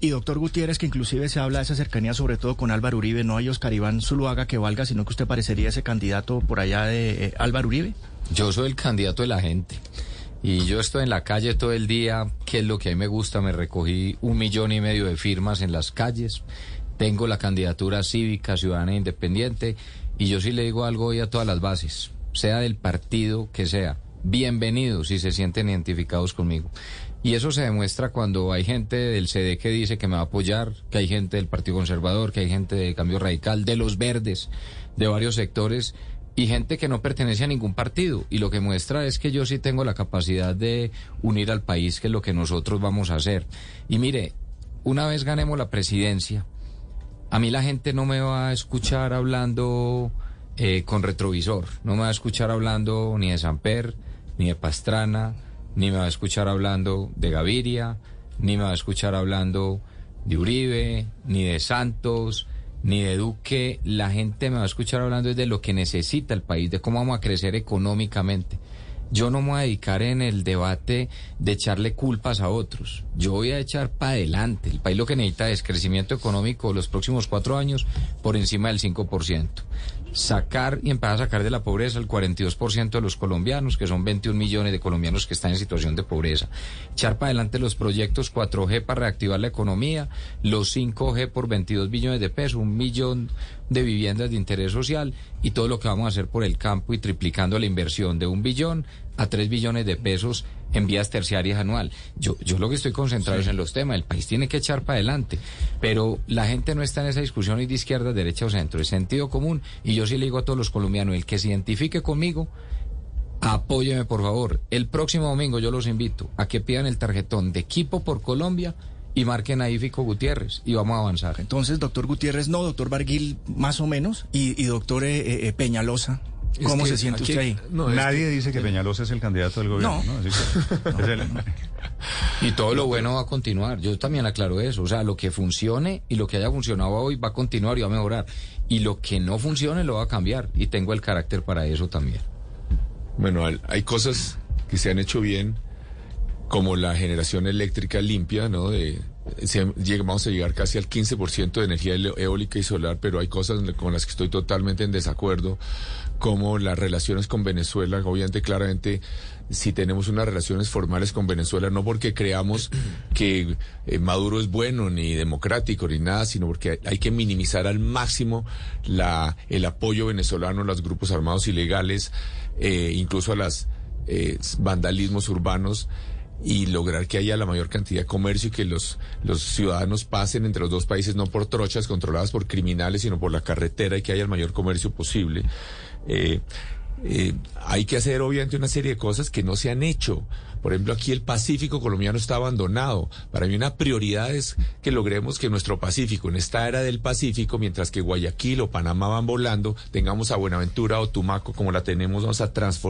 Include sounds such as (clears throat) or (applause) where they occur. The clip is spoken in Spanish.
Y doctor Gutiérrez, que inclusive se habla de esa cercanía sobre todo con Álvaro Uribe, ¿no hay Oscar Iván Zuluaga que valga, sino que usted parecería ese candidato por allá de eh, Álvaro Uribe? Yo soy el candidato de la gente. Y yo estoy en la calle todo el día, que es lo que a mí me gusta, me recogí un millón y medio de firmas en las calles, tengo la candidatura cívica, ciudadana e independiente, y yo sí le digo algo hoy a todas las bases, sea del partido que sea, bienvenidos si se sienten identificados conmigo. Y eso se demuestra cuando hay gente del CD que dice que me va a apoyar, que hay gente del Partido Conservador, que hay gente de Cambio Radical, de los verdes, de varios sectores y gente que no pertenece a ningún partido. Y lo que muestra es que yo sí tengo la capacidad de unir al país, que es lo que nosotros vamos a hacer. Y mire, una vez ganemos la presidencia, a mí la gente no me va a escuchar hablando eh, con retrovisor, no me va a escuchar hablando ni de Samper, ni de Pastrana, ni me va a escuchar hablando de Gaviria, ni me va a escuchar hablando de Uribe, ni de Santos, ni de Duque, la gente me va a escuchar hablando de lo que necesita el país, de cómo vamos a crecer económicamente. Yo no me voy a dedicar en el debate de echarle culpas a otros. Yo voy a echar para adelante. El país lo que necesita es crecimiento económico los próximos cuatro años por encima del 5% sacar y empezar a sacar de la pobreza el 42% de los colombianos, que son 21 millones de colombianos que están en situación de pobreza. Echar para adelante los proyectos 4G para reactivar la economía, los 5G por 22 billones de pesos, un millón de viviendas de interés social y todo lo que vamos a hacer por el campo y triplicando la inversión de un billón a 3 billones de pesos en vías terciarias anual. Yo, yo lo que estoy concentrado es en los temas. El país tiene que echar para adelante. Pero la gente no está en esa discusión de izquierda, derecha o centro. Es sentido común. Y yo sí le digo a todos los colombianos, el que se identifique conmigo, apóyeme por favor. El próximo domingo yo los invito a que pidan el tarjetón de equipo por Colombia y marquen ahí Fico Gutiérrez y vamos a avanzar. Entonces, doctor Gutiérrez, no, doctor Barguil, más o menos, y, doctor eh, eh, Peñalosa, ¿Cómo se siente usted ahí? Nadie dice que Peñalosa es el candidato del gobierno. No. (laughs) Y todo lo bueno va a continuar. Yo también aclaro eso. O sea, lo que funcione y lo que haya funcionado hoy va a continuar y va a mejorar. Y lo que no funcione lo va a cambiar. Y tengo el carácter para eso también. Bueno, hay cosas que se han hecho bien, como la generación eléctrica limpia, ¿no? De, vamos a llegar casi al 15% de energía eólica y solar, pero hay cosas con las que estoy totalmente en desacuerdo, como las relaciones con Venezuela. Obviamente, claramente, si tenemos unas relaciones formales con Venezuela, no porque creamos (clears throat) que eh, Maduro es bueno, ni democrático, ni nada, sino porque hay que minimizar al máximo la, el apoyo venezolano a los grupos armados ilegales, eh, incluso a los eh, vandalismos urbanos y lograr que haya la mayor cantidad de comercio y que los, los ciudadanos pasen entre los dos países no por trochas controladas por criminales, sino por la carretera y que haya el mayor comercio posible. Eh, eh, hay que hacer obviamente una serie de cosas que no se han hecho. Por ejemplo, aquí el Pacífico colombiano está abandonado. Para mí una prioridad es que logremos que nuestro Pacífico, en esta era del Pacífico, mientras que Guayaquil o Panamá van volando, tengamos a Buenaventura o Tumaco como la tenemos, vamos a transformar